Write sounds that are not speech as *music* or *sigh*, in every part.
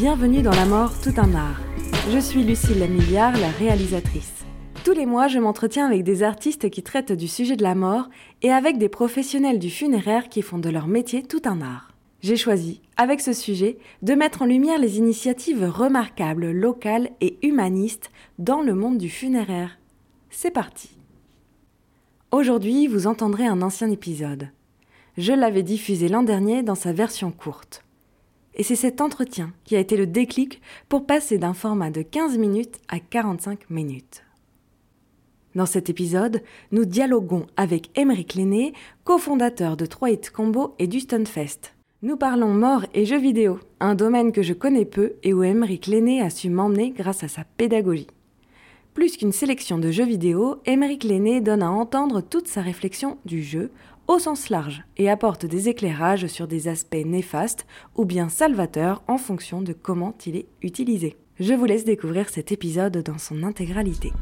Bienvenue dans La mort, tout un art. Je suis Lucille Lamilliard, la réalisatrice. Tous les mois, je m'entretiens avec des artistes qui traitent du sujet de la mort et avec des professionnels du funéraire qui font de leur métier tout un art. J'ai choisi, avec ce sujet, de mettre en lumière les initiatives remarquables, locales et humanistes dans le monde du funéraire. C'est parti. Aujourd'hui, vous entendrez un ancien épisode. Je l'avais diffusé l'an dernier dans sa version courte. Et c'est cet entretien qui a été le déclic pour passer d'un format de 15 minutes à 45 minutes. Dans cet épisode, nous dialoguons avec Émeric Lenné, cofondateur de 3 Hit Combo et du Stunfest. Nous parlons mort et jeux vidéo, un domaine que je connais peu et où Émeric Lenné a su m'emmener grâce à sa pédagogie. Plus qu'une sélection de jeux vidéo, Émeric Lenné donne à entendre toute sa réflexion du jeu au sens large et apporte des éclairages sur des aspects néfastes ou bien salvateurs en fonction de comment il est utilisé. Je vous laisse découvrir cet épisode dans son intégralité.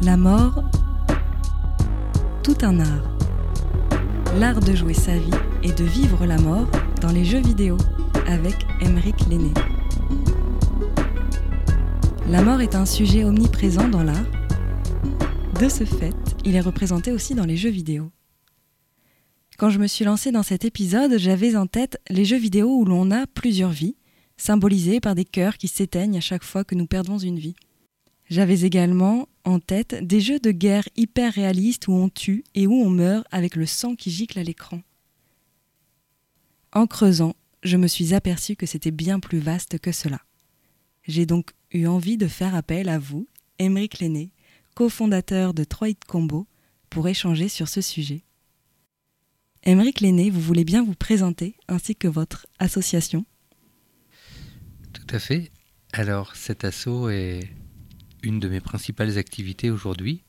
La mort, tout un art. L'art de jouer sa vie et de vivre la mort dans les jeux vidéo avec Émeric Lenné. La mort est un sujet omniprésent dans l'art. De ce fait, il est représenté aussi dans les jeux vidéo. Quand je me suis lancée dans cet épisode, j'avais en tête les jeux vidéo où l'on a plusieurs vies, symbolisées par des cœurs qui s'éteignent à chaque fois que nous perdons une vie. J'avais également en tête des jeux de guerre hyper réalistes où on tue et où on meurt avec le sang qui gicle à l'écran. En creusant, je me suis aperçu que c'était bien plus vaste que cela. J'ai donc eu envie de faire appel à vous, Émeric Lenné, cofondateur de Troit Combo, pour échanger sur ce sujet. Émeric Lenné, vous voulez bien vous présenter ainsi que votre association? Tout à fait. Alors, cet asso est une de mes principales activités aujourd'hui.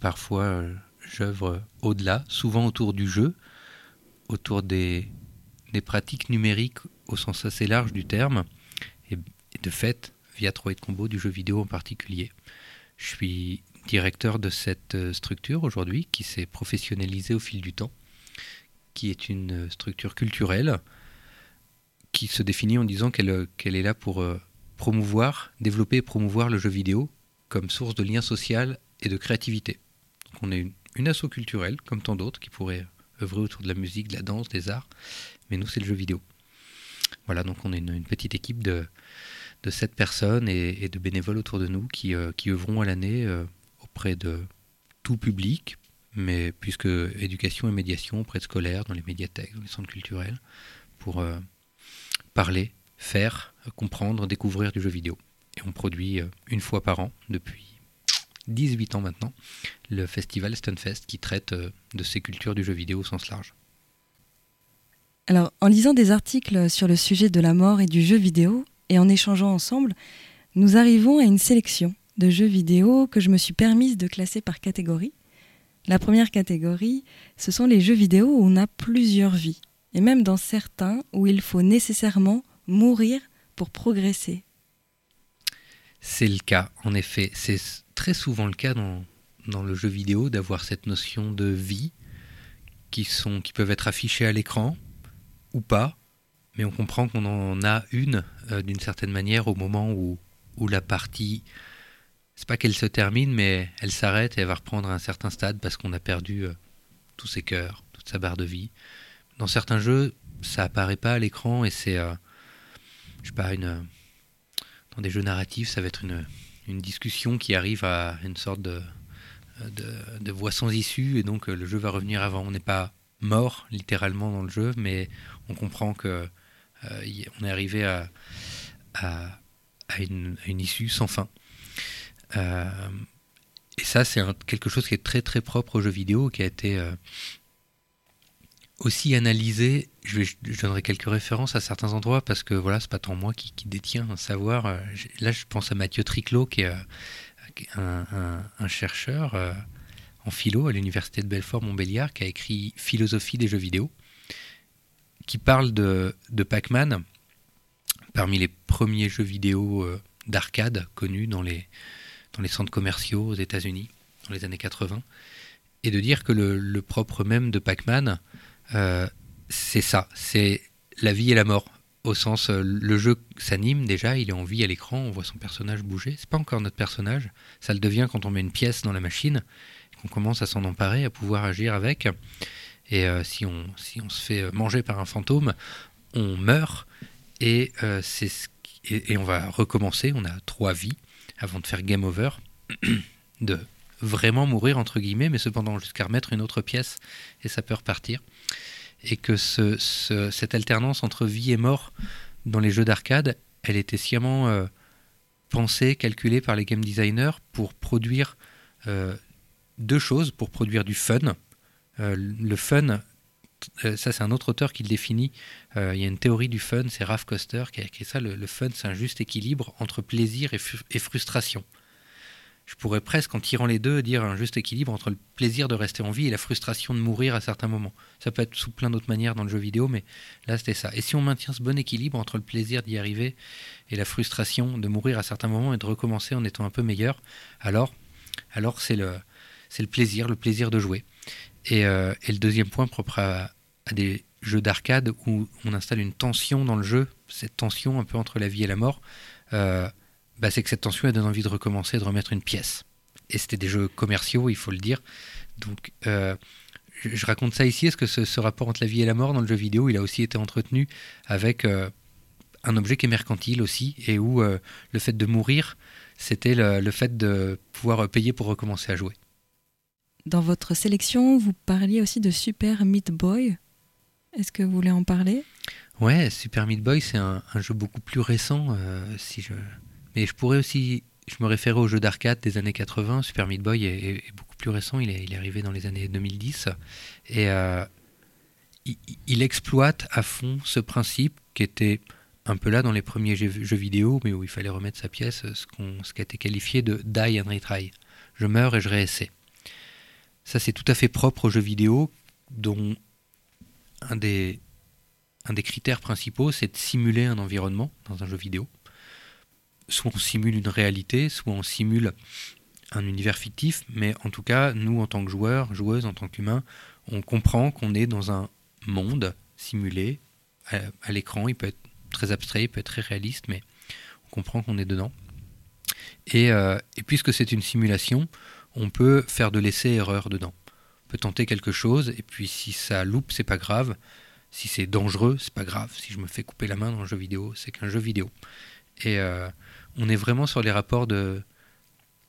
Parfois, euh, j'œuvre au-delà, souvent autour du jeu, autour des, pratiques numériques au sens assez large du terme, et, de fait, via Troit Combo, du jeu vidéo en particulier. Je suis directeur de cette euh, structure aujourd'hui qui s'est professionnalisée au fil du temps, qui est une structure culturelle qui se définit en disant qu'elle est là pour euh, promouvoir, développer et promouvoir le jeu vidéo comme source de lien social et de créativité. Donc on est une, asso culturelle, comme tant d'autres, qui pourraient œuvrer autour de la musique, de la danse, des arts, mais nous c'est le jeu vidéo. Voilà, donc on est une petite équipe de, de sept personnes et, de bénévoles autour de nous qui, euh, qui œuvront à l'année euh, auprès de tout public, mais puisque éducation et médiation auprès de scolaires, dans les médiathèques, dans les centres culturels, pour euh, parler, faire, comprendre, découvrir du jeu vidéo. Et on produit une fois par an, depuis 18 ans maintenant, le festival Stunfest qui traite de ces cultures du jeu vidéo au sens large. Alors, en lisant des articles sur le sujet de la mort et du jeu vidéo, et en échangeant ensemble, nous arrivons à une sélection de jeux vidéo que je me suis permise de classer par catégorie. La première catégorie, ce sont les jeux vidéo où on a plusieurs vies, et même dans certains où il faut nécessairement mourir pour progresser. C'est le cas, en effet. C'est très souvent le cas dans, le jeu vidéo d'avoir cette notion de vie qui, sont, qui peuvent être affichées à l'écran ou pas, mais on comprend qu'on en a une euh, d'une certaine manière au moment où, où la partie, c'est pas qu'elle se termine, mais elle s'arrête et elle va reprendre à un certain stade parce qu'on a perdu euh, tous ses cœurs, toute sa barre de vie. Dans certains jeux, ça apparaît pas à l'écran et c'est, euh, je sais pas, dans des jeux narratifs, ça va être une, une discussion qui arrive à une sorte de, de, de voie sans issue et donc le jeu va revenir avant. On n'est pas mort littéralement dans le jeu, mais on comprend que euh, on est arrivé à, une, issue sans fin. Euh, et ça, c'est quelque chose qui est très très propre aux jeux vidéo, qui a été euh, aussi analysé. Je, donnerai quelques références à certains endroits parce que voilà, c'est pas tant moi qui, qui détient un savoir. Là, je pense à Mathieu Triclot, qui est un, un chercheur en philo à l'université de Belfort-Montbéliard, qui a écrit Philosophie des jeux vidéo qui parle de, Pac-Man, parmi les premiers jeux vidéo euh, d'arcade connus dans les, centres commerciaux aux États-Unis dans les années 80, et de dire que le, le propre même de Pac-Man, euh, c'est ça, c'est la vie et la mort. Au sens, euh, le jeu s'anime déjà, il est en vie à l'écran, on voit son personnage bouger. C'est pas encore notre personnage, ça le devient quand on met une pièce dans la machine, qu'on commence à s'en emparer, à pouvoir agir avec. Et euh, si, on, si on se fait manger par un fantôme, on meurt et, c'est et, et on va recommencer. On a trois vies avant de faire game over, *clears throat* de vraiment mourir entre guillemets, mais cependant jusqu'à remettre une autre pièce et ça peut repartir et que cette alternance entre vie et mort dans les jeux d'arcade, elle était sciemment euh, pensée, calculée par les game designers pour produire euh, deux choses, pour produire du fun. Euh, le fun, ça c'est un autre auteur qui le définit, il y a une théorie du fun, c'est Ralph Koster qui a écrit ça, le, fun c'est un juste équilibre entre plaisir et frustration je pourrais presque, en tirant les deux, dire un juste équilibre entre le plaisir de rester en vie et la frustration de mourir à certains moments. Ça peut être sous plein d'autres manières dans le jeu vidéo, mais là c'était ça. Et si on maintient ce bon équilibre entre le plaisir d'y arriver et la frustration de mourir à certains moments et de recommencer en étant un peu meilleur, alors, alors c'est le, c'est le plaisir, le plaisir de jouer. Et, euh, le deuxième point propre à, des jeux d'arcade où on installe une tension dans le jeu, cette tension un peu entre la vie et la mort. Euh, bah, c'est que cette tension, elle donne envie de recommencer, de remettre une pièce. Et c'était des jeux commerciaux, il faut le dire. Donc, euh, je raconte ça ici, est-ce que ce, rapport entre la vie et la mort dans le jeu vidéo, il a aussi été entretenu avec un objet qui est mercantile aussi, et où le fait de mourir, c'était le, fait de pouvoir payer pour recommencer à jouer. Dans votre sélection, vous parliez aussi de Super Meat Boy. Est-ce que vous voulez en parler? Ouais, Super Meat Boy, c'est un, jeu beaucoup plus récent, je mais je pourrais aussi, je me référais au jeu d'arcade des années 80. Super Meat Boy est, beaucoup plus récent, il est, arrivé dans les années 2010. Et euh, il, exploite à fond ce principe qui était un peu là dans les premiers jeux, vidéo, mais où il fallait remettre sa pièce, ce qui a été qualifié de die and retry. Je meurs et je réessaie. Ça, c'est tout à fait propre aux jeux vidéo, dont un des, critères principaux, c'est de simuler un environnement dans un jeu vidéo soit on simule une réalité, soit on simule un univers fictif, mais en tout cas, nous, en tant que joueurs, joueuses, en tant qu'humains, on comprend qu'on est dans un monde simulé à, l'écran. Il peut être très abstrait, il peut être très réaliste, mais on comprend qu'on est dedans. Et, euh, et puisque c'est une simulation, on peut faire de l'essai-erreur dedans. On peut tenter quelque chose, et puis si ça loupe, c'est pas grave. Si c'est dangereux, c'est pas grave. Si je me fais couper la main dans un jeu vidéo, c'est qu'un jeu vidéo. Et, euh, on est vraiment sur les rapports de,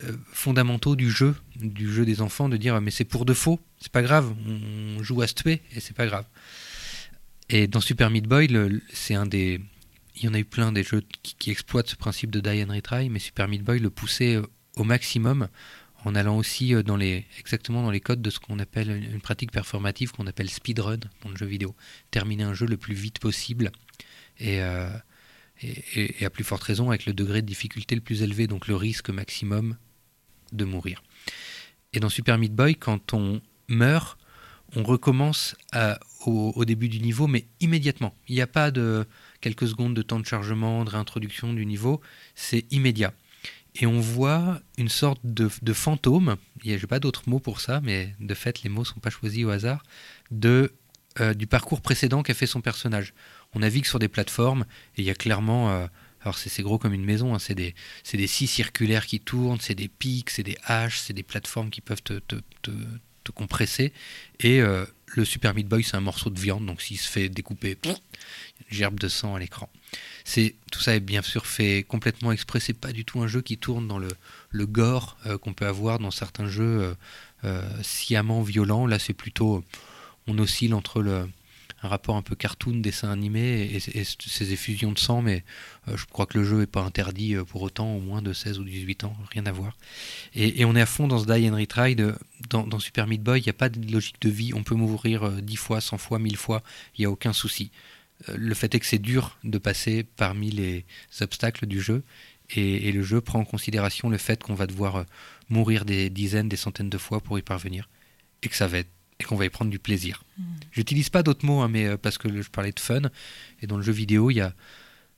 euh, fondamentaux du jeu, du jeu des enfants, de dire mais c'est pour de faux, c'est pas grave, on joue à se tuer et c'est pas grave. Et dans Super Meat Boy, c'est un des. Il y en a eu plein des jeux qui, exploitent ce principe de die and retry, mais Super Meat Boy le poussait au maximum en allant aussi euh, dans les, exactement dans les codes de ce qu'on appelle une pratique performative qu'on appelle speedrun dans le jeu vidéo. Terminer un jeu le plus vite possible. Et, et, à plus forte raison avec le degré de difficulté le plus élevé, donc le risque maximum de mourir. Et dans Super Meat Boy, quand on meurt, on recommence au, début du niveau, mais immédiatement. Il n'y a pas de quelques secondes de temps de chargement, de réintroduction du niveau, c'est immédiat. Et on voit une sorte de, fantôme, il n'y a pas d'autres mots pour ça, mais de fait les mots ne sont pas choisis au hasard, de, euh, du parcours précédent qu'a fait son personnage on navigue sur des plateformes et il y a clairement. Euh, alors c'est gros comme une maison, hein, c'est des, des scies circulaires qui tournent, c'est des pics, c'est des haches, c'est des plateformes qui peuvent te, te, te, compresser. Et euh, le Super Meat Boy, c'est un morceau de viande, donc s'il se fait découper, une gerbe de sang à l'écran. C'est tout ça est bien sûr fait complètement exprès. C'est pas du tout un jeu qui tourne dans le, gore euh, qu'on peut avoir dans certains jeux sciemment violents. Là, c'est plutôt on oscille entre le un rapport un peu cartoon, dessin animé et, ces effusions de sang, mais euh, je crois que le jeu n'est pas interdit euh, pour autant, au moins de 16 ou 18 ans, rien à voir. Et, on est à fond dans ce Die and Retry. dans, Super Meat Boy, il n'y a pas de logique de vie, on peut mourir 10 euh, fois, 100 fois, 1000 fois, il n'y a aucun souci. Le fait est que c'est dur de passer parmi les obstacles du jeu, et, et le jeu prend en considération le fait qu'on va devoir mourir des dizaines, des centaines de fois pour y parvenir, et que ça va être et qu'on va y prendre du plaisir. J'utilise pas d'autres mots, hein, mais euh, parce que je parlais de fun, et dans le jeu vidéo, il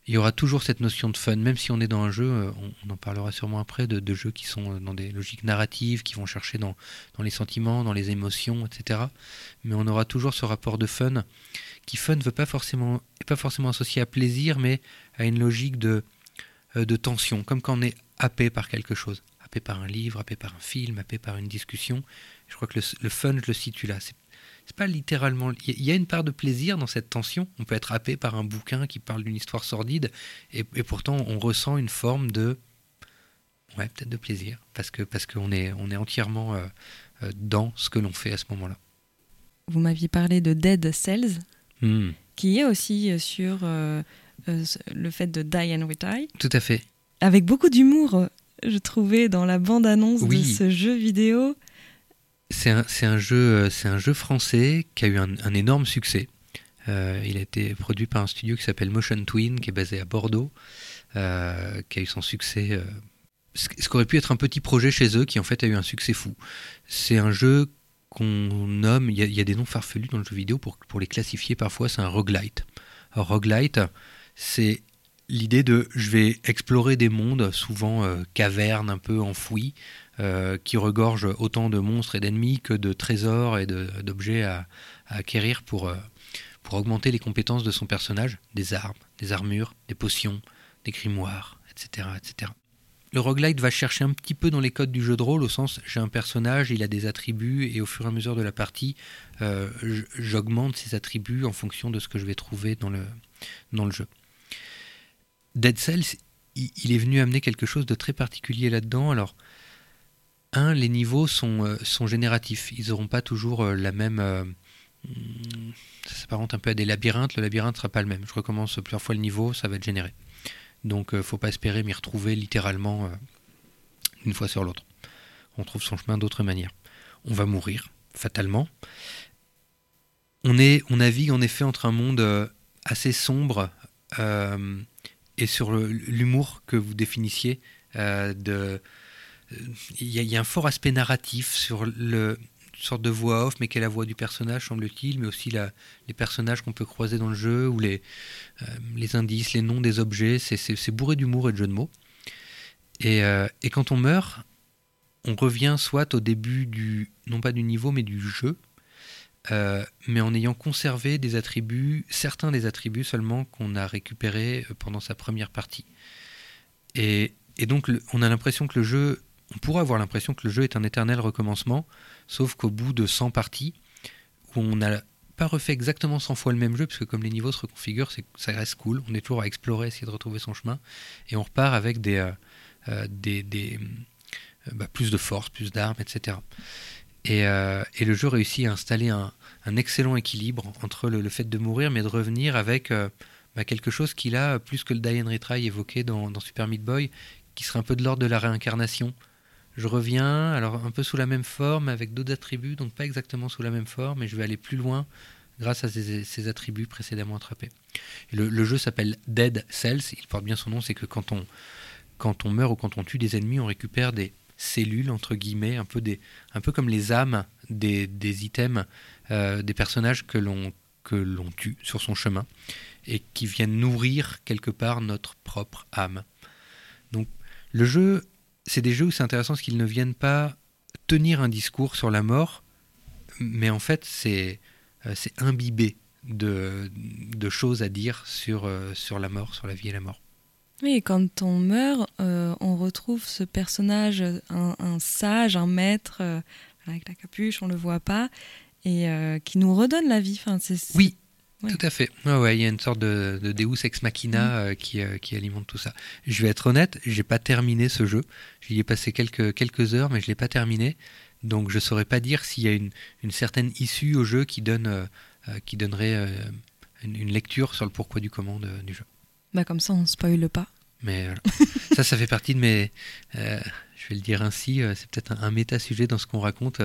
y aura toujours cette notion de fun, même si on est dans un jeu, euh, on, en parlera sûrement après, de, jeux qui sont dans des logiques narratives, qui vont chercher dans, les sentiments, dans les émotions, etc. Mais on aura toujours ce rapport de fun, qui fun veut pas forcément, associé à plaisir, mais à une logique euh, de tension, comme quand on est happé par quelque chose, happé par un livre, happé par un film, happé par une discussion. Je crois que le, le fun, je le situe là. C'est c'est pas littéralement. Il y a une part de plaisir dans cette tension. On peut être happé par un bouquin qui parle d'une histoire sordide, et, pourtant on ressent une forme de. Ouais, peut-être de plaisir, parce que parce qu'on est, on est entièrement euh, euh, dans ce que l'on fait à ce moment-là. Vous m'aviez parlé de Dead Cells, hmm. qui est aussi euh, sur le fait de Die and Retire. Tout à fait. Avec beaucoup d'humour, je trouvais, dans la bande-annonce de ce jeu vidéo. C'est un, jeu, euh, un jeu français qui a eu un, énorme succès. Euh, il a été produit par un studio qui s'appelle Motion Twin, qui est basé à Bordeaux, euh, qui a eu son succès. ce qui aurait pu être un petit projet chez eux, qui en fait a eu un succès fou. C'est un jeu qu'on nomme, il y, a, des noms farfelus dans le jeu vidéo pour, pour les classifier parfois, c'est un roguelite. Un roguelite, c'est l'idée de je vais explorer des mondes, souvent cavernes un peu enfouies, euh, qui regorge autant de monstres et d'ennemis que de trésors et d'objets à, acquérir pour, euh, pour augmenter les compétences de son personnage, des armes, des armures, des potions, des grimoires, etc. etc. Le roguelite va chercher un petit peu dans les codes du jeu de rôle, au sens j'ai un personnage, il a des attributs, et au fur et à mesure de la partie, euh, j'augmente ces attributs en fonction de ce que je vais trouver dans le, dans le jeu. Dead Cells, il est venu amener quelque chose de très particulier là-dedans. Alors, un, les niveaux sont, euh, sont génératifs. Ils n'auront pas toujours euh, la même. Euh, hmm, ça s'apparente un peu à des labyrinthes. Le labyrinthe ne sera pas le même. Je recommence plusieurs fois le niveau, ça va être généré. Donc, ne faut pas espérer m'y retrouver littéralement une fois sur l'autre. On trouve son chemin d'autre manière. On va mourir, fatalement. On, est, on navigue en effet entre un monde assez sombre et sur l'humour que vous définissiez de il y, a un fort aspect narratif sur une sorte de voix off, mais qui est la voix du personnage, semble-t-il, mais aussi les personnages qu'on peut croiser dans le jeu, ou les, euh, indices, les noms des objets. C'est bourré d'humour et de jeux de mots. Et, euh, et, quand on meurt, on revient soit au début du, non pas du niveau, mais du jeu, euh, mais en ayant conservé des attributs, certains des attributs seulement qu'on a récupérés pendant sa première partie. Et, donc, on a l'impression que le jeu on pourrait avoir l'impression que le jeu est un éternel recommencement, sauf qu'au bout de 100 parties, où on n'a pas refait exactement 100 fois le même jeu, puisque comme les niveaux se reconfigurent, ça reste cool, on est toujours à explorer, essayer de retrouver son chemin, et on repart avec euh, euh, euh, bah, plus de force, plus d'armes, etc. Et, le jeu réussit à installer un, excellent équilibre entre le, fait de mourir, mais de revenir avec bah, quelque chose qu'il a, plus que le Die and Retry évoqué dans, Super Meat Boy, qui serait un peu de l'ordre de la réincarnation, je reviens, alors un peu sous la même forme, avec d'autres attributs, donc pas exactement sous la même forme, mais je vais aller plus loin grâce à ces, attributs précédemment attrapés. le, jeu s'appelle Dead Cells, il porte bien son nom, c'est que quand on, quand on meurt ou quand on tue des ennemis, on récupère des cellules, entre guillemets, un peu, des, un peu comme les âmes des, items, euh, des personnages que l'on que l'on tue sur son chemin, et qui viennent nourrir quelque part notre propre âme. Donc le jeu c'est des jeux où c'est intéressant parce qu'ils ne viennent pas tenir un discours sur la mort, mais en fait c'est euh, imbibé de, de, choses à dire sur, euh, sur la mort, sur la vie et la mort. Oui, quand on meurt, euh, on retrouve ce personnage, un, sage, un maître, avec la capuche, on le voit pas, et qui nous redonne la vie. Enfin, oui, tout à fait. Ouais, il y a une sorte de, Deus ex machina mm. euh, qui, euh, qui, alimente tout ça. Je vais être honnête, j'ai pas terminé ce jeu. J'y ai passé quelques, quelques heures, mais je l'ai pas terminé. Donc je saurais pas dire s'il y a une, une, certaine issue au jeu qui, donne, euh, qui donnerait une, lecture sur le pourquoi du comment du jeu. Bah comme ça, on spoile pas. Mais *laughs* ça, ça fait partie de mes. je vais le dire ainsi, c'est peut-être un, un méta-sujet dans ce qu'on raconte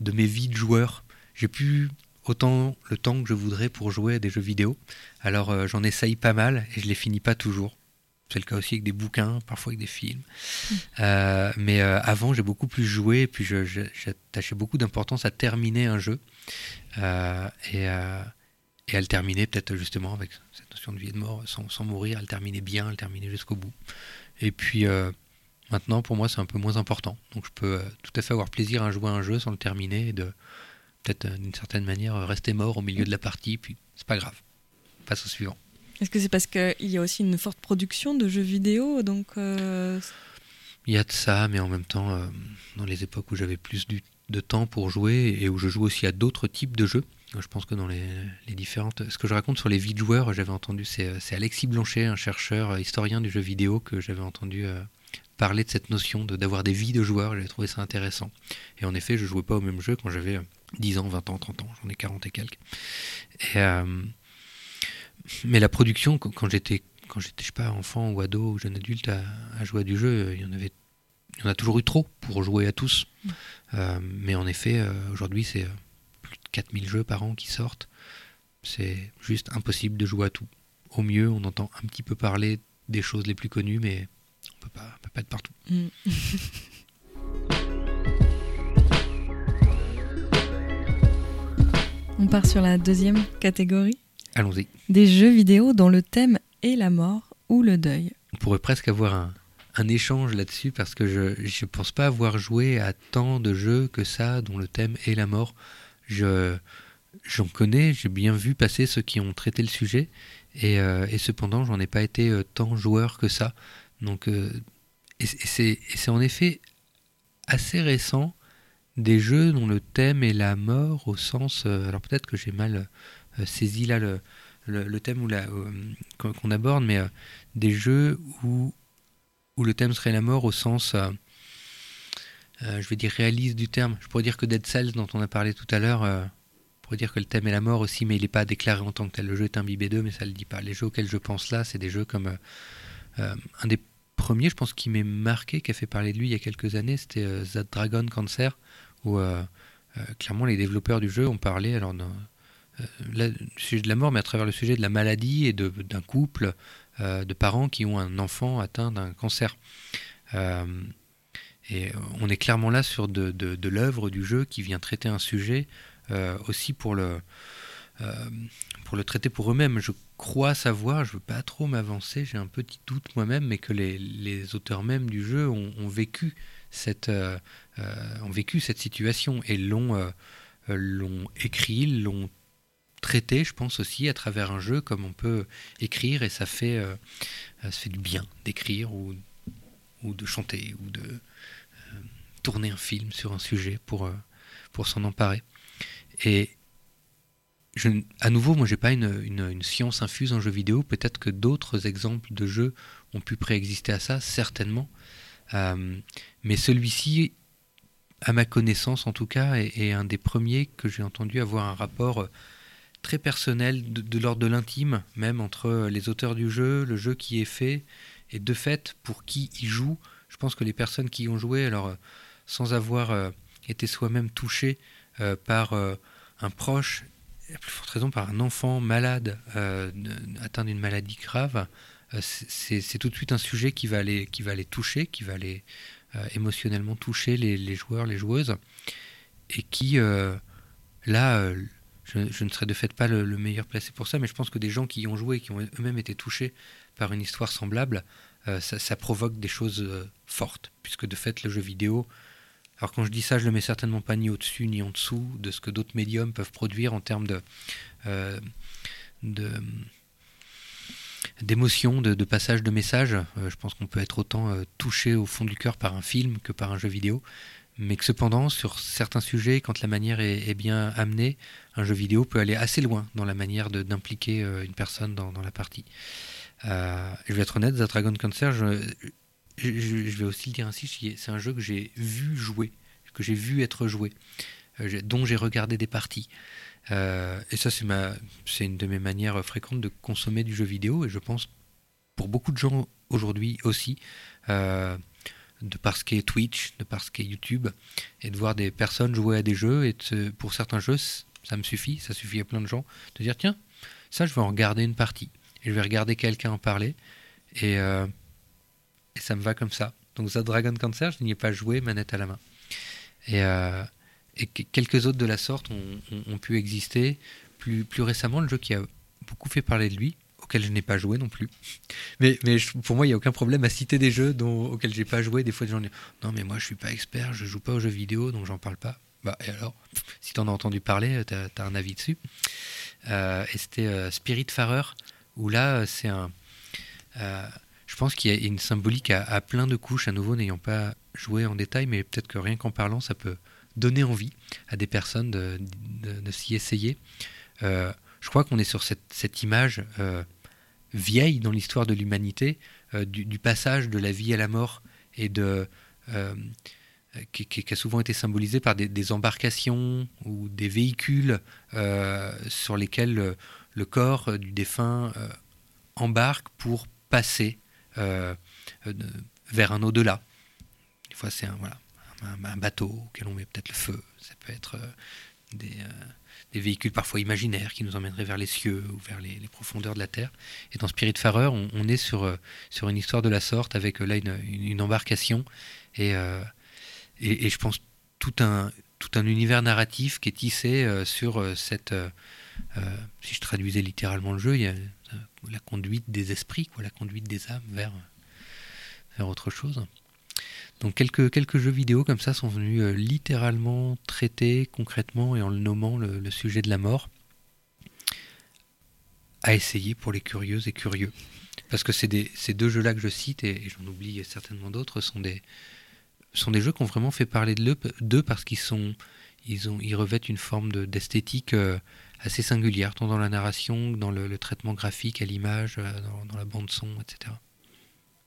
de mes vies de joueur. J'ai pu autant le temps que je voudrais pour jouer à des jeux vidéo. Alors euh, j'en essaye pas mal et je les finis pas toujours. C'est le cas aussi avec des bouquins, parfois avec des films. Hmm. Euh, mais euh, avant, j'ai beaucoup plus joué et puis j'attachais beaucoup d'importance à terminer un jeu. et, et à le terminer peut-être justement avec cette notion de vie et de mort, sans, sans mourir, à le terminer bien, à le terminer jusqu'au bout. Et puis euh, maintenant, pour moi, c'est un peu moins important. Donc je peux tout à fait avoir plaisir à jouer un jeu sans le terminer et de peut-être d'une certaine manière rester mort au milieu de la partie, puis c'est pas grave. Passe au suivant. Est-ce que c'est parce qu'il y a aussi une forte production de jeux vidéo donc Il y a de ça, mais en même temps, dans les époques où j'avais plus de temps pour jouer et où je joue aussi à d'autres types de jeux, je pense que dans les, différentes. Ce que je raconte sur les vies de joueurs, j'avais entendu, c'est Alexis Blanchet, un chercheur euh, historien du jeu vidéo, que j'avais entendu euh, parler de cette notion d'avoir des vies de joueurs. J'avais trouvé ça intéressant. Et en effet, je jouais pas au même jeu quand j'avais 10 euh, ans, 20 ans, 30 ans. J'en ai 40 et quelques. mais la production, quand j'étais, quand j'étais, je sais pas, enfant ou ado ou jeune adulte à, jouer à du jeu, il y en avait il y en a toujours eu trop pour jouer à tous. Mm. mais en effet, aujourd'hui, c'est 4000 jeux par an qui sortent. C'est juste impossible de jouer à tout. Au mieux, on entend un petit peu parler des choses les plus connues, mais on peut pas, peut pas être partout. Mm. *laughs* on part sur la deuxième catégorie. Allons-y. Des jeux vidéo dont le thème est la mort ou le deuil. On pourrait presque avoir un, un échange là-dessus parce que je ne pense pas avoir joué à tant de jeux que ça dont le thème est la mort je j'en connais, j'ai bien vu passer ceux qui ont traité le sujet, et, euh, cependant, j'en ai pas été euh, tant joueur que ça. Donc, euh, et, c'est en effet assez récent des jeux dont le thème est la mort au sens. alors peut-être que j'ai mal saisi là le, le, thème qu'on aborde, mais des jeux où, où le thème serait la mort au sens euh, je vais dire réaliste du terme. Je pourrais dire que Dead Cells, dont on a parlé tout à l'heure, euh, pourrait dire que le thème est la mort aussi, mais il n'est pas déclaré en tant que tel. Le jeu est imbibé d'eux, mais ça ne le dit pas. Les jeux auxquels je pense là, c'est des jeux comme euh, euh, un des premiers, je pense, qui m'est marqué, qui a fait parler de lui il y a quelques années, c'était That Dragon Cancer, où clairement les développeurs du jeu ont parlé alors du sujet de la mort, mais à travers le sujet de la maladie et d'un couple de parents qui ont un enfant atteint d'un cancer. Et euh, on est clairement là sur de, l'œuvre du jeu qui vient traiter un sujet euh, aussi pour le, euh, pour le traiter pour eux-mêmes. Je crois savoir, je ne veux pas trop m'avancer, j'ai un petit doute moi-même, mais que les, auteurs même du jeu ont, ont vécu, cette, ont vécu cette situation et l'ont l'ont écrit, l'ont traité, je pense aussi, à travers un jeu, comme on peut écrire, et ça fait, ça fait du bien d'écrire ou, ou de chanter ou de, tourner un film sur un sujet pour, euh, pour s'en emparer. Et je, à nouveau, moi, j'ai pas une, une, science infuse en jeu vidéo. Peut-être que d'autres exemples de jeux ont pu préexister à ça, certainement. Euh, mais celui-ci, à ma connaissance en tout cas, est, un des premiers que j'ai entendu avoir un rapport euh, très personnel, de l'ordre de l'intime, même entre les auteurs du jeu, le jeu qui est fait, et de fait, pour qui il joue. Je pense que les personnes qui y ont joué, alors sans avoir euh, été soi-même touché euh, par euh, un proche, à plus forte raison par un enfant malade atteint d'une maladie grave, c'est tout de suite un sujet qui va les, qui va les toucher, qui va les émotionnellement toucher les, joueurs, les joueuses, et qui, là, je, ne serais de fait pas le, meilleur placé pour ça, mais je pense que des gens qui y ont joué, qui ont eux-mêmes été touchés par une histoire semblable, ça, ça, provoque des choses fortes, puisque de fait, le jeu vidéo alors quand je dis ça, je le mets certainement pas ni au-dessus ni en dessous de ce que d'autres médiums peuvent produire en termes de, euh, d'émotion, de, passage de message. Euh, je pense qu'on peut être autant euh, touché au fond du cœur par un film que par un jeu vidéo. Mais que cependant, sur certains sujets, quand la manière est, bien amenée, un jeu vidéo peut aller assez loin dans la manière d'impliquer une personne dans, la partie. Je vais être honnête, The Dragon Cancer, je, vais aussi le dire ainsi, c'est un jeu que j'ai vu jouer, que j'ai vu être joué, euh, dont j'ai regardé des parties. Euh, et ça, c'est une de mes manières fréquentes de consommer du jeu vidéo, et je pense pour beaucoup de gens aujourd'hui aussi, euh, de par ce qu'est Twitch, de par ce qu'est YouTube, et de voir des personnes jouer à des jeux, et pour certains jeux, ça me suffit, ça suffit à plein de gens, de dire tiens, ça, je vais en regarder une partie, et je vais regarder quelqu'un en parler, et et ça me va comme ça. Donc The Dragon Cancer, je n'y ai pas joué manette à la main. Et, euh, quelques autres de la sorte ont, pu exister. plus, récemment, le jeu qui a beaucoup fait parler de lui, auquel je n'ai pas joué non plus. *laughs* Mais, pour moi, il n'y a aucun problème à citer des jeux dont, auxquels j'ai pas joué. Des fois, des gens disent Non, mais moi, je suis pas expert, je joue pas aux jeux vidéo, donc j'en parle pas. Bah, et alors Si tu en as entendu parler, tu as, un avis dessus. Euh, et c'était euh, Spirit Farer, où là, c'est un. Euh, je pense qu'il y a une symbolique à, plein de couches, à nouveau, n'ayant pas joué en détail, mais peut-être que rien qu'en parlant, ça peut donner envie à des personnes de, s'y essayer. je crois qu'on est sur cette, image vieille dans l'histoire de l'humanité, euh, du, passage de la vie à la mort et de euh, qui, a souvent été symbolisé par des, embarcations ou des véhicules euh, sur lesquels le, corps du défunt embarque pour passer vers un au-delà. Des fois, c'est un, bateau auquel on met peut-être le feu. Ça peut être des, véhicules parfois imaginaires qui nous emmèneraient vers les cieux ou vers les, profondeurs de la terre. Et dans Spirit on, on est sur, euh, sur une histoire de la sorte avec euh, là une, embarcation euh, et, et, je pense tout un, tout un univers narratif qui est tissé sur cette. Si je traduisais littéralement le jeu, il y a la conduite des esprits, quoi, la conduite des âmes vers, vers autre chose. Donc quelques, quelques jeux vidéo comme ça sont venus euh, littéralement traiter concrètement et en le nommant le, sujet de la mort à essayer pour les curieuses et curieux. Parce que des, ces deux jeux-là que je cite, et, j'en oublie certainement d'autres, sont des, sont des jeux qui ont vraiment fait parler d'eux parce qu'ils sont ils, ont, ils revêtent une forme d'esthétique euh, assez singulière, tant dans la narration que dans le, traitement graphique à l'image, euh, dans, dans, la bande son, etc.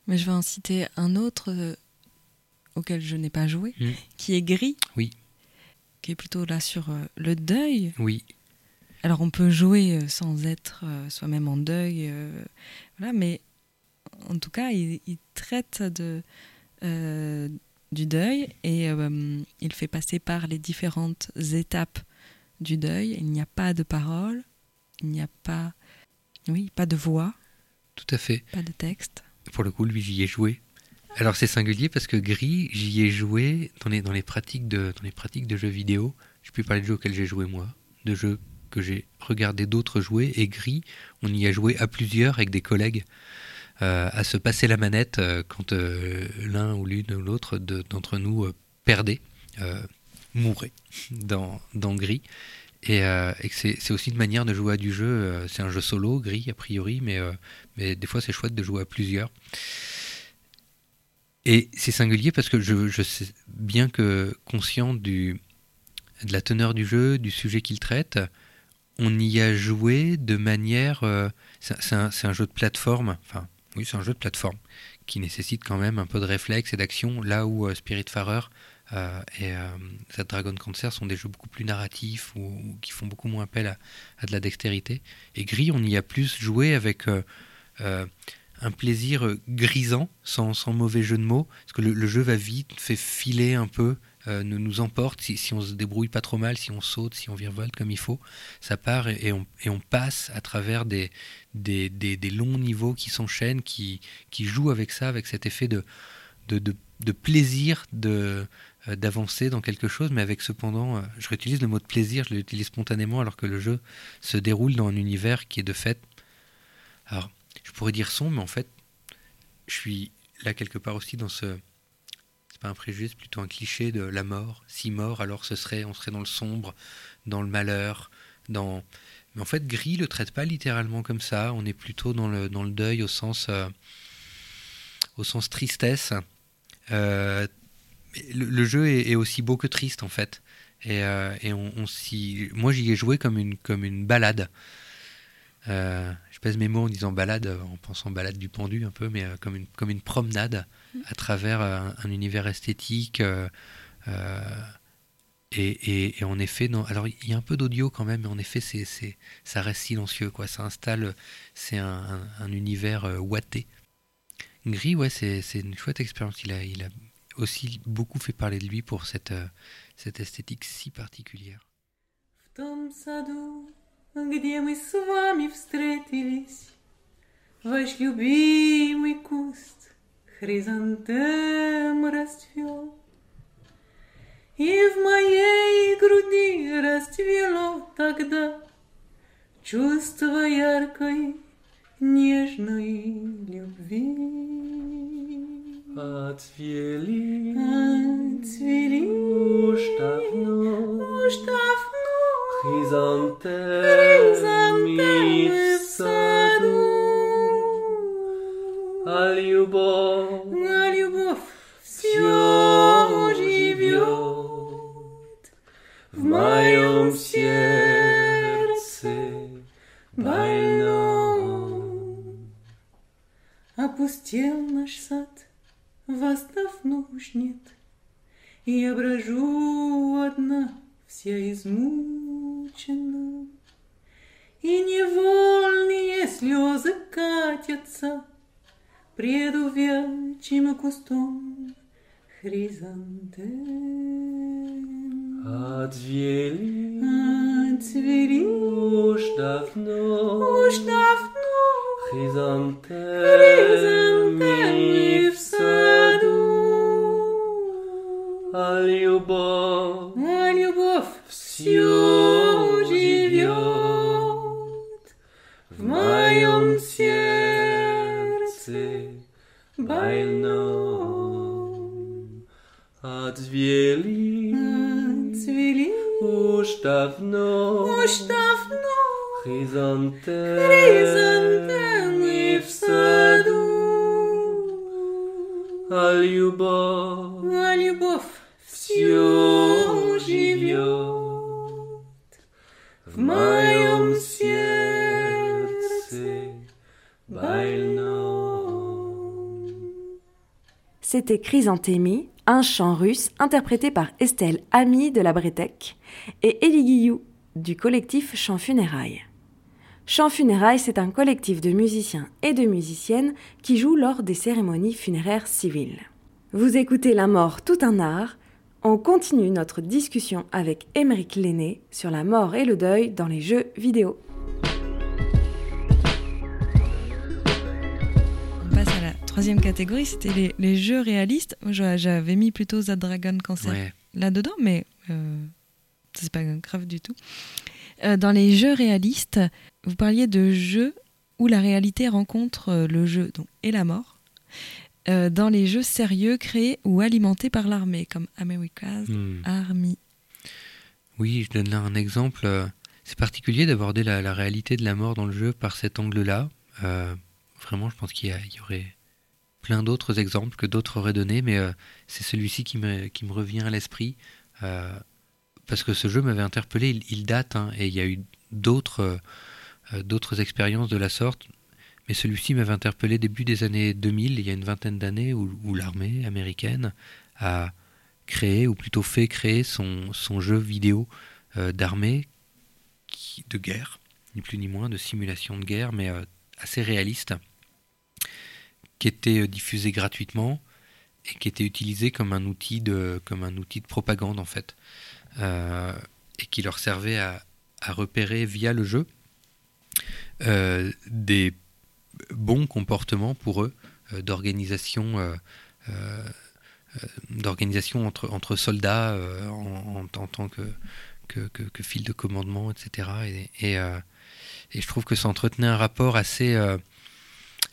Mais je vais en citer un autre auquel je n'ai pas joué, hmm. qui est gris. Oui. Qui est plutôt là sur euh, le deuil. Oui. Alors on peut jouer euh, sans être euh, soi-même en deuil, voilà, mais en tout cas, il, traite de, du deuil et il fait passer par les différentes étapes du deuil. Il n'y a pas de parole, il n'y a pas, oui, pas de voix. Tout à fait. Pas de texte. Pour le coup, lui, j'y ai joué alors c'est singulier parce que Gris, j'y ai joué dans les, dans les, pratiques, de, dans les pratiques de jeux vidéo. Je peux parler de jeux auxquels j'ai joué moi, de jeux que j'ai regardé d'autres jouer. Et Gris, on y a joué à plusieurs avec des collègues. Euh, à se passer la manette euh, quand euh, l'un ou l'une ou l'autre d'entre nous perdait, mourait dans, dans Gris. Et, et c'est aussi une manière de jouer à du jeu. c'est un jeu solo, Gris a priori, mais, mais des fois c'est chouette de jouer à plusieurs. Et c'est singulier parce que je, sais bien que conscient du, de la teneur du jeu, du sujet qu'il traite, on y a joué de manière... Euh, c'est un, jeu de plateforme, enfin oui c'est un jeu de plateforme, qui nécessite quand même un peu de réflexe et d'action, là où euh, Spiritfarer euh, et euh, Dragon Cancer sont des jeux beaucoup plus narratifs ou, qui font beaucoup moins appel à, de la dextérité. Et Gris, on y a plus joué avec un plaisir euh, grisant, sans, mauvais jeu de mots, parce que le, jeu va vite, fait filer un peu, euh, nous, emporte, si, si, on se débrouille pas trop mal, si on saute, si on virevolte comme il faut, ça part et, on, passe à travers des, des, des, longs niveaux qui s'enchaînent, qui, qui jouent avec ça, avec cet effet de, de, de, plaisir de euh, d'avancer dans quelque chose, mais avec cependant, je réutilise le mot de plaisir, je l'utilise spontanément alors que le jeu se déroule dans un univers qui est de fait... Alors, je pourrais dire son, mais en fait, je suis là quelque part aussi dans ce. C'est pas un préjugé, c'est plutôt un cliché de la mort. Si mort, alors ce serait, on serait dans le sombre, dans le malheur, dans. Mais en fait, Gris le traite pas littéralement comme ça. On est plutôt dans le, dans le deuil au sens, euh, au sens tristesse. Euh, le, jeu est, aussi beau que triste en fait. Et, euh, on, moi j'y ai joué comme une, comme une balade. Euh, je pèse mes mots en disant balade, en pensant balade du pendu un peu, mais euh, comme, une, comme une promenade à travers un, univers esthétique. Et, en effet, alors il y a un peu d'audio quand même, mais en effet, c'est, c'est, ça reste silencieux, quoi. Ça installe, c'est un, univers ouaté. Gris, ouais, c'est, une chouette expérience. Il a, il a aussi beaucoup fait parler de lui pour cette, cette esthétique si particulière. где мы с вами встретились, Ваш любимый куст хризантем расцвел. И в моей груди расцвело тогда чувство яркой, нежной любви. Отвели, Отвели уж давно. Уж давно. Хризантемы в саду, а любовь А любовь все все живет в моем сердце больном. Опустел наш сад, вас давно уж нет, И я брожу одна, вся измучена, И невольные слезы катятся Пред увядшим кустом хризантем. Отвели Отцвели уж давно уж давно хризантемы хризантемы в саду, а любовь А любовь все живет в моем сердце больном. Отвели Отцвели уж давно уж давно хризантемы хризантемы в саду, а любовь А любовь все все живет в моем сердце больном. C'était Chrysanthemi, un chant russe interprété par Estelle Ami de la Bretèque et Elie Guillou du collectif Chant Funérailles. Chant Funérailles, c'est un collectif de musiciens et de musiciennes qui jouent lors des cérémonies funéraires civiles. Vous écoutez La mort tout un art. on continue notre discussion avec Émeric Lenné sur la mort et le deuil dans les jeux vidéo. On passe à la troisième catégorie, c'était les, les jeux réalistes. J'avais mis plutôt The Dragon Cancer Ouais. là-dedans, mais euh, c'est pas grave du tout. Euh, dans les jeux réalistes, vous parliez de jeux où la réalité rencontre euh, le jeu donc, et la mort. Euh, dans les jeux sérieux créés ou alimentés par l'armée, comme America's Hmm. Army. Oui, je donne là un exemple. euh, C'est particulier d'aborder la, la réalité de la mort dans le jeu par cet angle-là. Euh, vraiment, je pense qu'il y, aurait plein d'autres exemples que d'autres auraient donné, mais euh, c'est celui-ci qui me, qui me revient à l'esprit. parce que ce jeu m'avait interpellé, il, il date, hein, et il y a eu d'autres d'autres expériences de la sorte. Mais celui-ci m'avait interpellé début des années 2000, il y a une vingtaine d'années, où, l'armée américaine a créé, ou plutôt fait créer son, jeu vidéo euh, d'armée de guerre, ni plus ni moins, de simulation de guerre, mais euh, assez réaliste, qui était euh, diffusé gratuitement et qui était utilisé comme un outil de, comme un outil de propagande en fait, et qui leur servait à, repérer via le jeu des bons comportements pour eux euh, d'organisation euh, euh, d'organisation entre, entre soldats en, en- tant que, que, fil de commandement, etc. Et, et, je trouve que ça entretenait un rapport assez,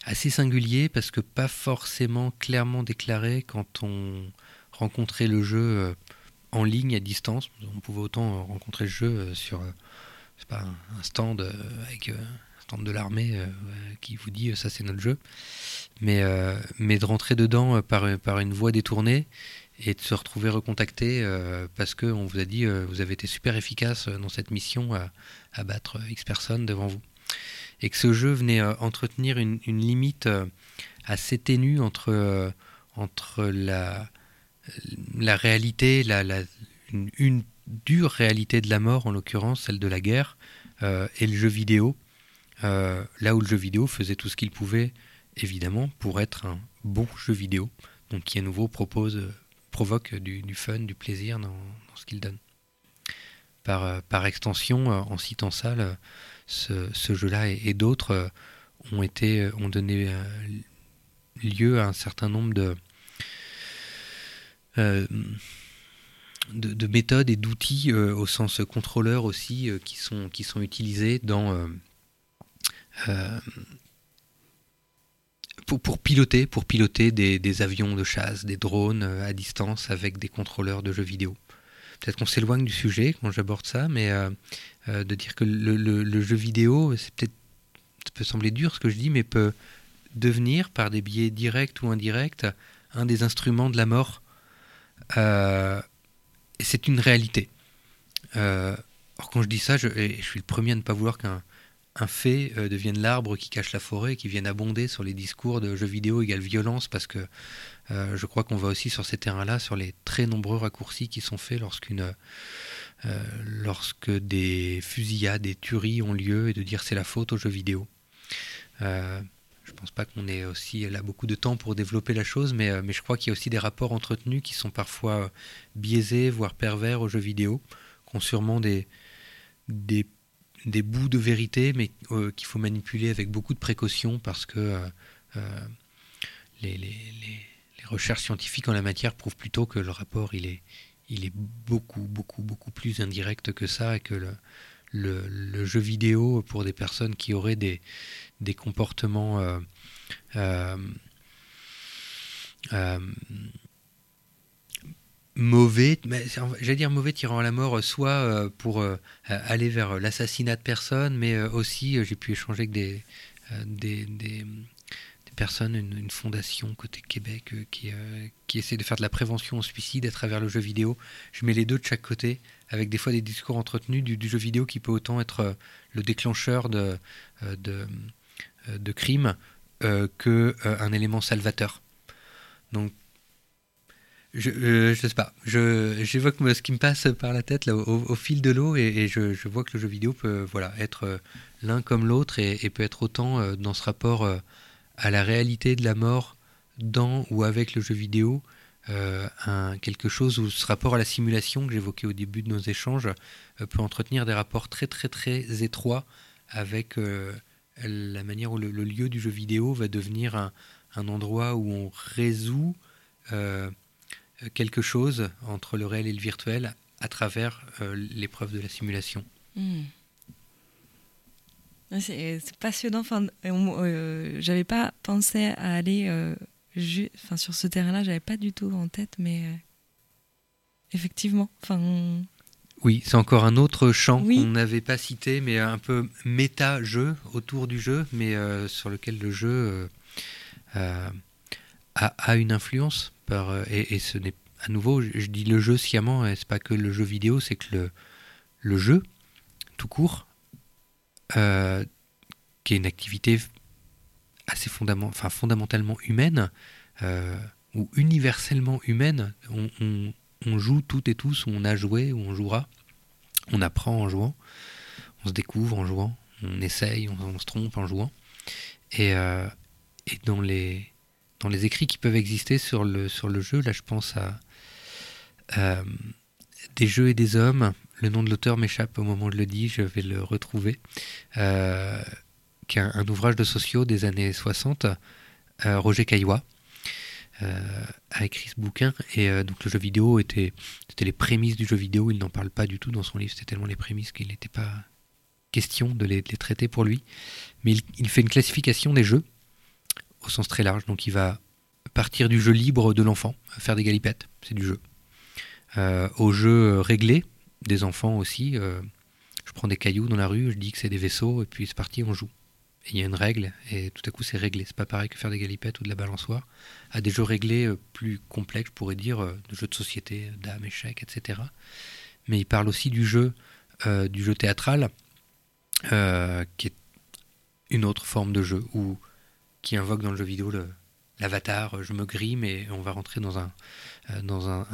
assez singulier parce que pas forcément clairement déclaré quand on rencontrait le jeu en ligne à distance. On pouvait autant rencontrer le jeu sur pas, un, stand avec de l'armée euh, qui vous dit euh, ça c'est notre jeu. Mais, euh, mais de rentrer dedans par, par une voie détournée et de se retrouver recontacté euh, parce qu'on vous a dit vous avez été super efficace dans cette mission à, battre X personnes devant vous. Et que ce jeu venait entretenir une, limite assez ténue entre, entre la, la réalité, la, une, dure réalité de la mort, en l'occurrence celle de la guerre, et le jeu vidéo, euh, là où le jeu vidéo faisait tout ce qu'il pouvait, évidemment, pour être un bon jeu vidéo, donc qui à nouveau propose, euh, provoque du, fun, du plaisir dans, ce qu'il donne. Par, euh, extension, en citant ça, ce, jeu-là et, d'autres ont été, ont donné lieu à un certain nombre de de, de méthodes et d'outils au sens contrôleur aussi qui sont utilisés dans, euh, pour, piloter, pour piloter des, avions de chasse, des drones euh, à distance avec des contrôleurs de jeux vidéo. Peut-être qu'on s'éloigne du sujet quand j'aborde ça, mais euh, de dire que le, jeu vidéo, c'est peut-être, ça peut sembler dur ce que je dis, mais peut devenir par des biais directs ou indirects un des instruments de la mort. Et c'est une réalité. Alors quand je dis ça, je suis le premier à ne pas vouloir qu'un un fait euh, devienne l'arbre qui cache la forêt, qui vienne abonder sur les discours de jeux vidéo égale violence, parce que euh, je crois qu'on va aussi sur ces terrains-là, sur les très nombreux raccourcis qui sont faits lorsqu'une euh, lorsque des fusillades, des tueries ont lieu, et de dire c'est la faute aux jeux vidéo. Euh, je pense pas qu'on ait aussi là beaucoup de temps pour développer la chose, mais, mais je crois qu'il y a aussi des rapports entretenus qui sont parfois biaisés, voire pervers aux jeux vidéo, qui ont sûrement des, des, des bouts de vérité, mais euh, qu'il faut manipuler avec beaucoup de précaution parce que euh, euh, les, recherches scientifiques en la matière prouvent plutôt que le rapport il est, il est beaucoup, beaucoup, beaucoup plus indirect que ça et que le, jeu vidéo pour des personnes qui auraient des, comportements mauvais, j'allais dire mauvais tirant à la mort, soit euh, pour euh, aller vers l'assassinat de personnes, mais euh, aussi euh, j'ai pu échanger avec des, euh, des, personnes, une, fondation côté Québec euh, qui, euh, qui essaie de faire de la prévention au suicide à travers le jeu vidéo. Je mets les deux de chaque côté, avec des fois des discours entretenus du, jeu vidéo qui peut autant être euh, le déclencheur de, euh, de, euh, de crimes euh, que euh, un élément salvateur. Donc je, euh, je sais pas, je, j'évoque ce qui me passe par la tête là, au, fil de l'eau et, je, je vois que le jeu vidéo peut voilà, être euh, l'un comme l'autre et, peut être autant euh, dans ce rapport à la réalité de la mort dans ou avec le jeu vidéo, un, quelque chose où ce rapport à la simulation que j'évoquais au début de nos échanges peut entretenir des rapports très très très étroits avec la manière où le, lieu du jeu vidéo va devenir un, un endroit où on résout quelque chose entre le réel et le virtuel à travers euh, l'épreuve de la simulation. Hmm. Ouais, C'est passionnant. Enfin, euh, j'avais pas pensé à aller euh, enfin, sur ce terrain-là, j'avais pas du tout en tête, mais euh, effectivement. Enfin, on- Oui, c'est encore un autre champ Oui. qu'on n'avait pas cité, mais un peu méta-jeu autour du jeu, mais euh, sur lequel le jeu euh, euh, a, a une influence. Euh, et, ce n'est à nouveau, je, dis le jeu sciemment, et c'est pas que le jeu vidéo, c'est que le, le jeu, tout court, euh, qui est une activité assez fondament, enfin, fondamentalement humaine, euh, ou universellement humaine, on, joue toutes et tous, ou on a joué, ou on jouera. On apprend en jouant, on se découvre en jouant, on essaye, on, se trompe en jouant. Et, et dans, les, dans les écrits qui peuvent exister sur le, sur le jeu, là je pense à Des jeux et des hommes. Le nom de l'auteur m'échappe au moment où je le dis, je vais le retrouver. Euh, qui est un, ouvrage de sociaux des années 60, euh, Roger Caillois euh, a écrit ce bouquin. Et donc le jeu vidéo était c'était les prémices du jeu vidéo. Il n'en parle pas du tout dans son livre. C'était tellement les prémices qu'il n'était pas question de les, traiter pour lui. Mais il fait une classification des jeux au sens très large donc il va partir du jeu libre de l'enfant faire des galipettes c'est du jeu euh, au jeu réglé des enfants aussi euh, je prends des cailloux dans la rue je dis que c'est des vaisseaux et puis c'est parti on joue et il y a une règle et tout à coup c'est réglé. C'est pas pareil que faire des galipettes ou de la balançoire. À des jeux réglés euh, plus complexes, je pourrais dire, euh, de jeux de société, dames, échecs, etc. Mais il parle aussi du jeu, euh, du jeu théâtral, euh, qui est une autre forme de jeu, ou qui invoque dans le jeu vidéo l'avatar, je me grime et on va rentrer dans un, euh, dans un,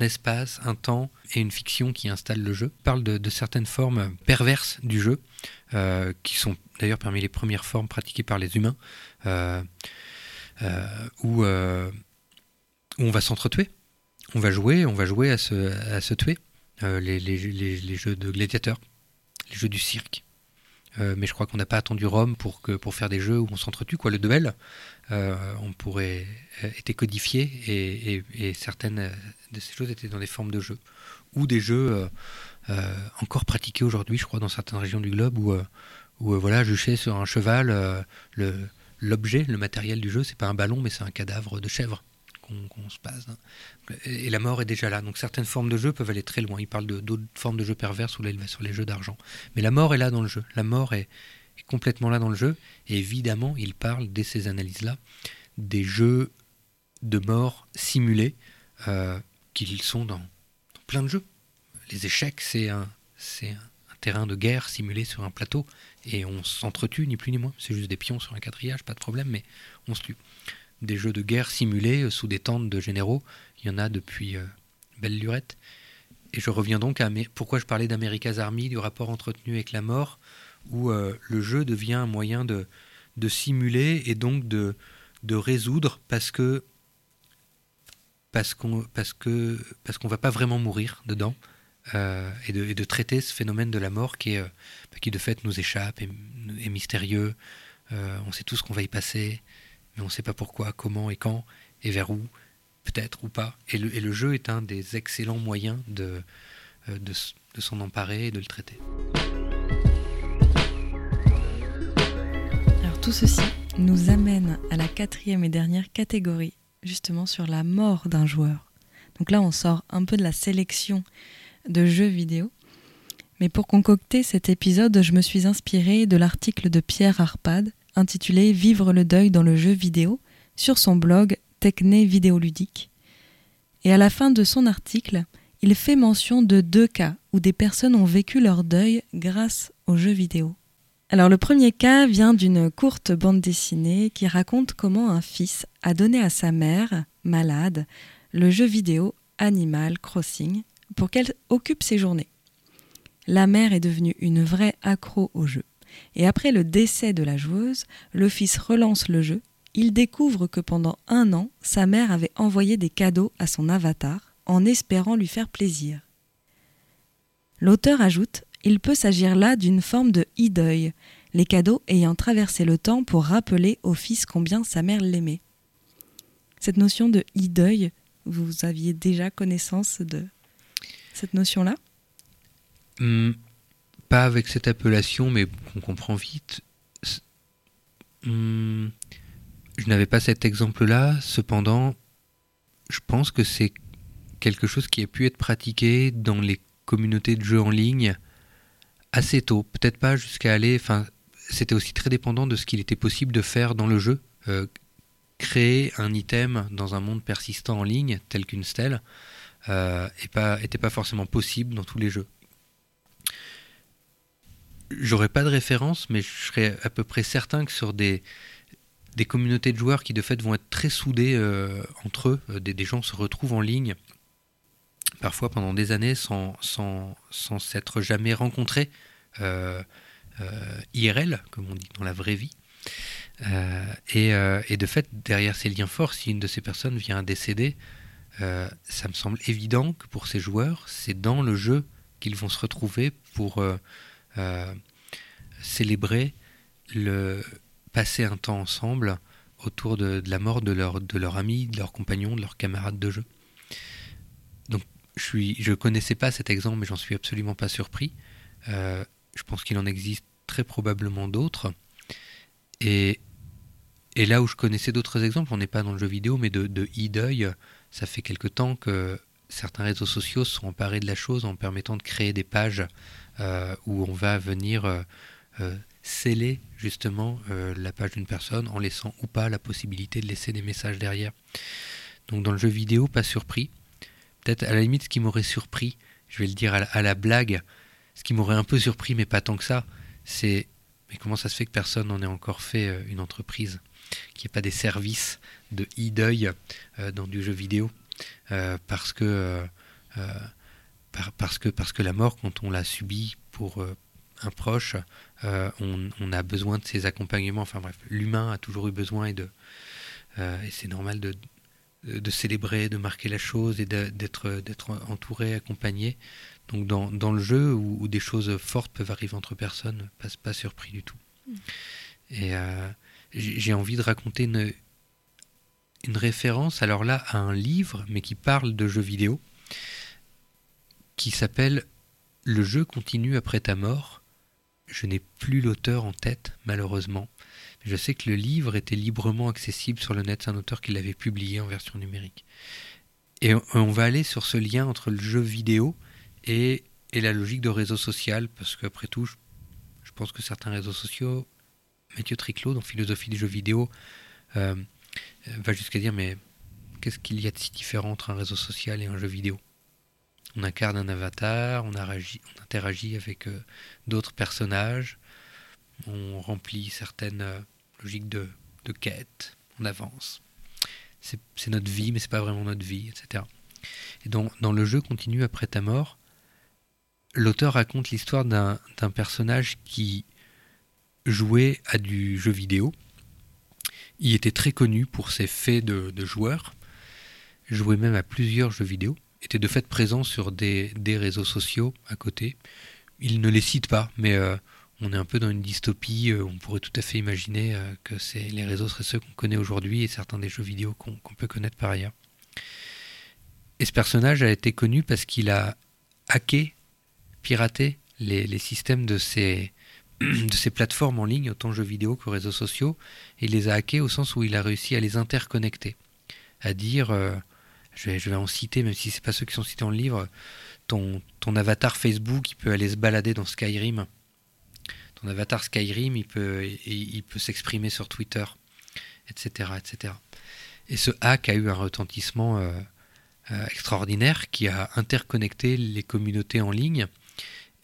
espace, un temps et une fiction qui installe le jeu. Parle de, certaines formes perverses du jeu, euh, qui sont d'ailleurs parmi les premières formes pratiquées par les humains, euh, euh, où, euh, on va s'entretuer. On va jouer, on va jouer à se, tuer. Euh, les jeux de gladiateurs, les jeux du cirque, Euh, mais je crois qu'on n'a pas attendu Rome pour, que, pour faire des jeux où on s'entretue. Quoi. Le duel, euh, on pourrait était codifié et, certaines de ces choses étaient dans des formes de jeux ou des jeux euh, encore pratiqués aujourd'hui, je crois, dans certaines régions du globe où, voilà, jucher sur un cheval, l'objet, le matériel du jeu, c'est pas un ballon, mais c'est un cadavre de chèvre qu'on se passe. Hein. Et, la mort est déjà là. Donc certaines formes de jeu peuvent aller très loin. Il parle d'autres formes de jeux pervers sur les, jeux d'argent. Mais la mort est là dans le jeu. La mort est, complètement là dans le jeu. Et évidemment, il parle, dès ces analyses-là, des jeux de mort simulés euh, qu'ils sont dans, plein de jeux. Les échecs, c'est un, un, terrain de guerre simulé sur un plateau. Et on s'entretue, ni plus ni moins. C'est juste des pions sur un quatriage, pas de problème, mais on se tue des jeux de guerre simulés euh, sous des tentes de généraux. Il y en a depuis euh, belle lurette. Et je reviens donc à pourquoi je parlais d'America's Army, du rapport entretenu avec la mort, où euh, le jeu devient un moyen de, de simuler et donc de, de résoudre parce que parce qu'on parce que parce qu'on va pas vraiment mourir dedans et, de, de, traiter ce phénomène de la mort qui est bah, qui de fait nous échappe et est mystérieux. On sait tous qu'on va y passer mais on ne sait pas pourquoi, comment et quand, et vers où, peut-être ou pas. Et le, jeu est un des excellents moyens de, euh, de s'en emparer et de le traiter. Alors tout ceci nous amène à la quatrième et dernière catégorie, justement sur la mort d'un joueur. Donc là, on sort un peu de la sélection de jeux vidéo. Mais pour concocter cet épisode, je me suis inspirée de l'article de Pierre Arpad intitulé Vivre le deuil dans le jeu vidéo sur son blog Techné Vidéoludique. Et à la fin de son article, il fait mention de deux cas où des personnes ont vécu leur deuil grâce aux jeux vidéo. Alors le premier cas vient d'une courte bande dessinée qui raconte comment un fils a donné à sa mère, malade, le jeu vidéo Animal Crossing pour qu'elle occupe ses journées. La mère est devenue une vraie accro au jeu. Et après le décès de la joueuse, le fils relance le jeu. Il découvre que pendant un an, sa mère avait envoyé des cadeaux à son avatar en espérant lui faire plaisir. L'auteur ajoute Il peut s'agir là d'une forme de i-deuil, les cadeaux ayant traversé le temps pour rappeler au fils combien sa mère l'aimait. Cette notion de i-deuil, vous aviez déjà connaissance de cette notion-là? Mmh, pas avec cette appellation, mais on comprend vite. Hmm, je n'avais pas cet exemple-là, cependant, je pense que c'est quelque chose qui a pu être pratiqué dans les communautés de jeux en ligne assez tôt. Peut-être pas jusqu'à aller. Enfin, c'était aussi très dépendant de ce qu'il était possible de faire dans le jeu. Euh, créer un item dans un monde persistant en ligne, tel qu'une stèle, euh, n'était pas forcément possible dans tous les jeux. J'aurais pas de référence, mais je serais à peu près certain que sur des, des communautés de joueurs qui de fait vont être très soudés euh, entre eux, euh, des, gens se retrouvent en ligne, parfois pendant des années sans sans, sans s'être jamais rencontrés euh, IRL, comme on dit, dans la vraie vie. Et, et, de fait, derrière ces liens forts, si une de ces personnes vient à décéder, ça me semble évident que pour ces joueurs, c'est dans le jeu qu'ils vont se retrouver pour euh, célébrer le passer un temps ensemble autour de, la mort de leur, de leur ami, de leur compagnon, de leur camarade de jeu. Donc je ne je connaissais pas cet exemple, mais j'en suis absolument pas surpris. Euh, je pense qu'il en existe très probablement d'autres. Et, et, là où je connaissais d'autres exemples, on n'est pas dans le jeu vidéo, mais de, de e-deuil, ça fait quelque temps que certains réseaux sociaux sont emparés de la chose en permettant de créer des pages euh, où on va venir euh, euh, sceller justement la page d'une personne en laissant ou pas la possibilité de laisser des messages derrière. Donc dans le jeu vidéo, pas surpris. Peut-être à la limite ce qui m'aurait surpris, je vais le dire à la, à la blague, ce qui m'aurait un peu surpris mais pas tant que ça, c'est mais comment ça se fait que personne n'en ait encore fait une entreprise Qu'il n'y ait pas des services de e-deuil dans du jeu vidéo? Parce que par, parce, que, parce que la mort, quand on l'a subie pour euh, un proche, euh, on, on, a besoin de ses accompagnements. Enfin bref, l'humain a toujours eu besoin et, de, euh, et c'est normal de, de célébrer, de marquer la chose et d'être d'être entouré, accompagné. Donc dans, dans le jeu où, où des choses fortes peuvent arriver entre personnes, pas, pas surpris du tout. Et euh, j'ai j'ai envie de raconter une, une référence, alors là, à un livre, mais qui parle de jeux vidéo, qui s'appelle Le jeu continue après ta mort. Je n'ai plus l'auteur en tête, malheureusement. Je sais que le livre était librement accessible sur le net. C'est un auteur qui l'avait publié en version numérique. Et on va aller sur ce lien entre le jeu vidéo et, et la logique de réseau social, parce qu'après tout, je, je pense que certains réseaux sociaux, Mathieu Triclot, dans Philosophie du jeu vidéo, euh, va jusqu'à dire mais qu'est-ce qu'il y a de si différent entre un réseau social et un jeu vidéo? On incarne un avatar, on, interagit- avec euh, d'autres personnages, on remplit certaines euh, logiques de, de quête, on avance. C'est notre vie, mais c'est pas vraiment notre vie, etc. Et dans, dans le jeu continue après ta mort, l'auteur raconte l'histoire d'un personnage qui jouait à du jeu vidéo. Il était très connu pour ses faits de, de joueur, jouait même à plusieurs jeux vidéo, était de fait présent sur des, des réseaux sociaux à côté. Il ne les cite pas, mais euh, on est un peu dans une dystopie. euh, on pourrait tout à fait imaginer euh, que les réseaux seraient ceux qu'on connaît aujourd'hui et certains des jeux vidéo qu'on peut connaître par ailleurs. Et ce personnage a été connu parce qu'il a hacké, piraté les, les systèmes de ces, *clears throat* de ces plateformes en ligne, autant jeux vidéo que réseaux sociaux, et il les a hackés au sens où il a réussi à les interconnecter. À dire, euh, je, vais, en citer, même si c'est pas ceux qui sont cités dans le livre, ton, avatar Facebook, il peut aller se balader dans Skyrim. Ton avatar Skyrim, il peut, s'exprimer sur Twitter, etc., etc. Et ce hack a eu un retentissement euh, euh, extraordinaire qui a interconnecté les communautés en ligne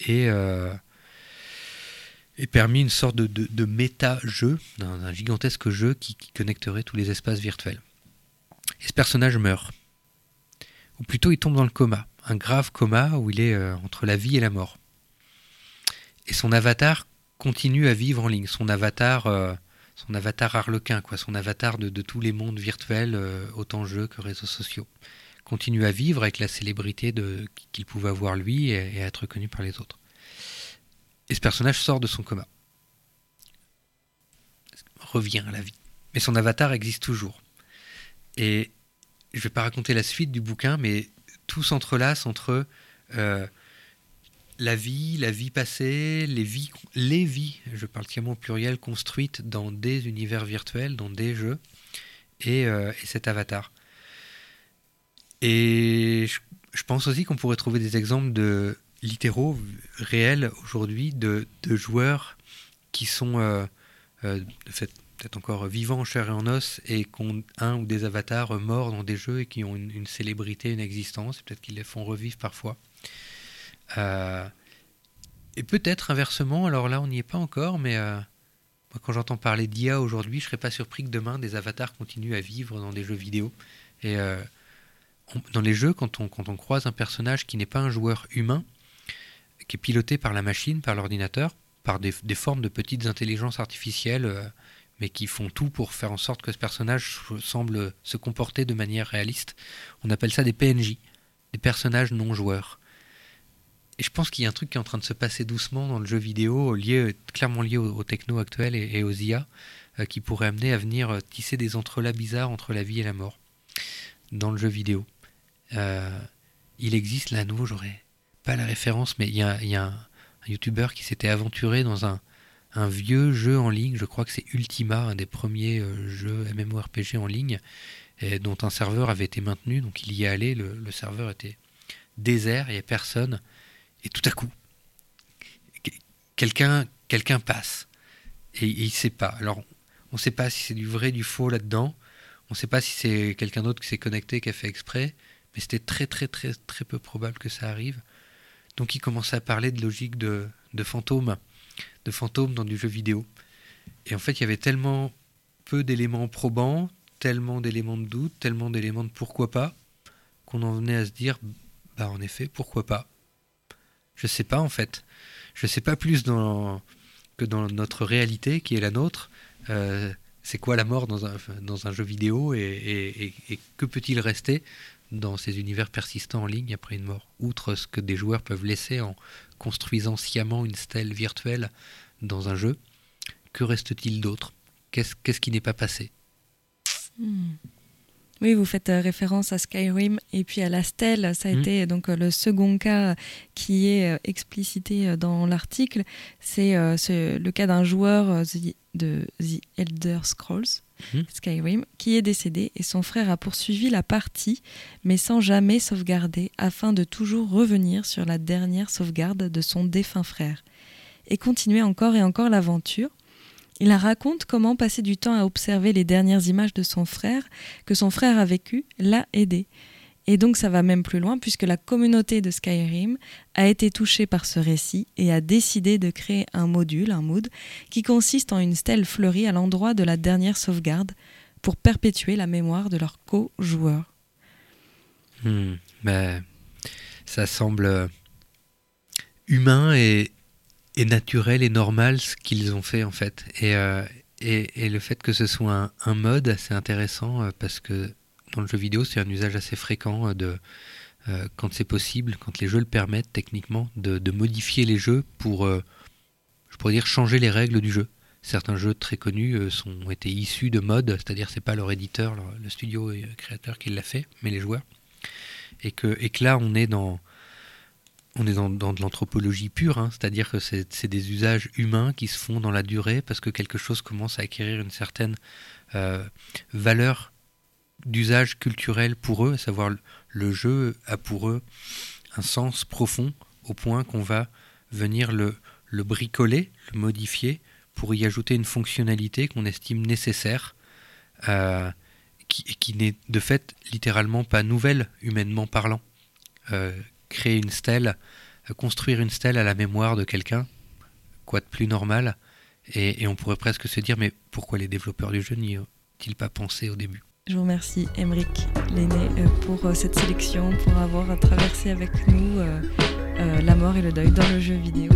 et, et permis une sorte de, de- de méta-jeu, d'un gigantesque jeu qui, connecterait tous les espaces virtuels. Et ce personnage meurt. Ou plutôt il tombe dans le coma, un grave coma où il est euh, entre la vie et la mort. Et son avatar continue à vivre en ligne, son avatar, euh, son avatar harlequin, quoi, son avatar de, tous les mondes virtuels, euh, autant jeux que réseaux sociaux continue à vivre avec la célébrité qu'il pouvait avoir lui et, et à être connu par les autres. Et ce personnage sort de son coma. Revient à la vie. Mais son avatar existe toujours. Et je ne vais pas raconter la suite du bouquin, mais tout s'entrelace entre euh, la vie, la vie passée, les vies, les vies, je parle tièmement au pluriel, construites dans des univers virtuels, dans des jeux, et, euh, et cet avatar. Et je pense aussi qu'on pourrait trouver des exemples de littéraux réels aujourd'hui de, de joueurs qui sont euh, euh, peut-être encore vivants en chair et en os et qui ont un ou des avatars morts dans des jeux et qui ont une, célébrité, une existence, peut-être qu'ils les font revivre parfois. Euh, et peut-être inversement, alors là on n'y est pas encore, mais quand j'entends parler d'IA aujourd'hui, je serais pas surpris que demain des avatars continuent à vivre dans des jeux vidéo. Et dans les jeux, quand on, quand on croise un personnage qui n'est pas un joueur humain, qui est piloté par la machine, par l'ordinateur, par des, formes de petites intelligences artificielles, euh, mais qui font tout pour faire en sorte que ce personnage semble se comporter de manière réaliste, on appelle ça des PNJ, des personnages non joueurs. Et je pense qu'il y a un truc qui est en train de se passer doucement dans le jeu vidéo, lié, clairement lié aux techno actuels et, aux IA, euh, qui pourrait amener à venir euh, tisser des entrelacs bizarres entre la vie et la mort dans le jeu vidéo. Il existe là nouveau, j'aurais pas la référence, mais il y a, y a un, un youtubeur qui s'était aventuré dans un, vieux jeu en ligne, je crois que c'est Ultima, un des premiers euh, jeux MMORPG en ligne, dont un serveur avait été maintenu, donc il y est allé, le, serveur était désert, il n'y avait personne, et tout à coup, que- quelqu'un quelqu'un passe, et, et il ne sait pas. Alors, on ne sait pas si c'est du vrai, du faux là-dedans, on ne sait pas si c'est quelqu'un d'autre qui s'est connecté, qui a fait exprès, mais c'était très très très très peu probable que ça arrive. Donc il commençait à parler de logique de, fantômes, de fantômes dans du jeu vidéo. Et en fait, il y avait tellement peu d'éléments probants, tellement d'éléments de doute, tellement d'éléments de pourquoi pas, qu'on en venait à se dire, bah en effet, pourquoi pas. Je sais pas en fait. Je sais pas plus que dans notre réalité qui est la nôtre, euh, c'est quoi la mort dans un, jeu vidéo et que peut-il rester dans ces univers persistants en ligne après une mort Outre ce que des joueurs peuvent laisser en construisant sciemment une stèle virtuelle dans un jeu, que reste-t-il d'autre? Qu'est-ce qui n'est pas passé? Hmm. Oui, vous faites euh, référence à Skyrim et puis à la stèle. Ça a Mhm. été donc euh, le second cas qui est euh, explicité euh, dans l'article. C'est euh, ce- le cas d'un joueur euh, de The Elder Scrolls, Mhm. Skyrim, qui est décédé et son frère a poursuivi la partie, mais sans jamais sauvegarder, afin de toujours revenir sur la dernière sauvegarde de son défunt frère et continuer encore et encore l'aventure. Il raconte comment passer du temps à observer les dernières images de son frère que son frère a vécu l'a aidé. Et donc ça va même plus loin puisque la communauté de Skyrim a été touchée par ce récit et a décidé de créer un module, un mood, qui consiste en une stèle fleurie à l'endroit de la dernière sauvegarde pour perpétuer la mémoire de leurs co-joueurs. Hmm, ben, ça semble euh, humain et, naturel et normal ce qu'ils ont fait en fait. Et, euh, et, et le fait que ce soit un, un mode, c'est intéressant euh, parce que dans le jeu vidéo, c'est un usage assez fréquent euh, de euh, quand c'est possible, quand les jeux le permettent techniquement, de, modifier les jeux pour, euh, je pourrais dire, changer les règles du jeu. Certains jeux très connus sont, ont été issus de modes, c'est-à-dire c'est pas leur éditeur, le studio et le créateur qui l'a fait, mais les joueurs et que, et que là on est dans on est dans, de l'anthropologie pure, hein, c'est-à-dire que c'est des usages humains qui se font dans la durée parce que quelque chose commence à acquérir une certaine valeur d'usage culturel pour eux, à savoir le, jeu a pour eux un sens profond au point qu'on va venir le, le bricoler, le modifier pour y ajouter une fonctionnalité qu'on estime nécessaire. euh, qui, qui n'est de fait littéralement pas nouvelle, humainement parlant. Euh, créer une stèle, euh, construire une stèle à la mémoire de quelqu'un, quoi de plus normal et, et on pourrait presque se dire, mais pourquoi les développeurs du jeu n'y ont-ils pas pensé au début? Je vous remercie, Emeric Lenné, euh, pour euh, cette sélection, pour avoir traversé avec nous euh, la mort et le deuil dans le jeu vidéo.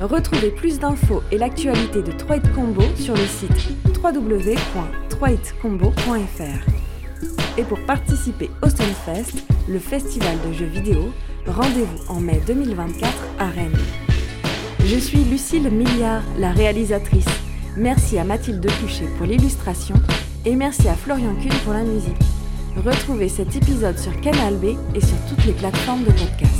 Retrouvez plus d'infos et l'actualité de 3hit Combo sur le site www.3hitcombo.fr. Et pour participer au Stunfest, le festival de jeux vidéo, rendez-vous en mai 2024 à Rennes. Je suis Lucille Milliard, la réalisatrice. Merci à Mathilde Pluchet pour l'illustration et merci à Florian Kuhn pour la musique. Retrouvez cet épisode sur Canal B et sur toutes les plateformes de podcast.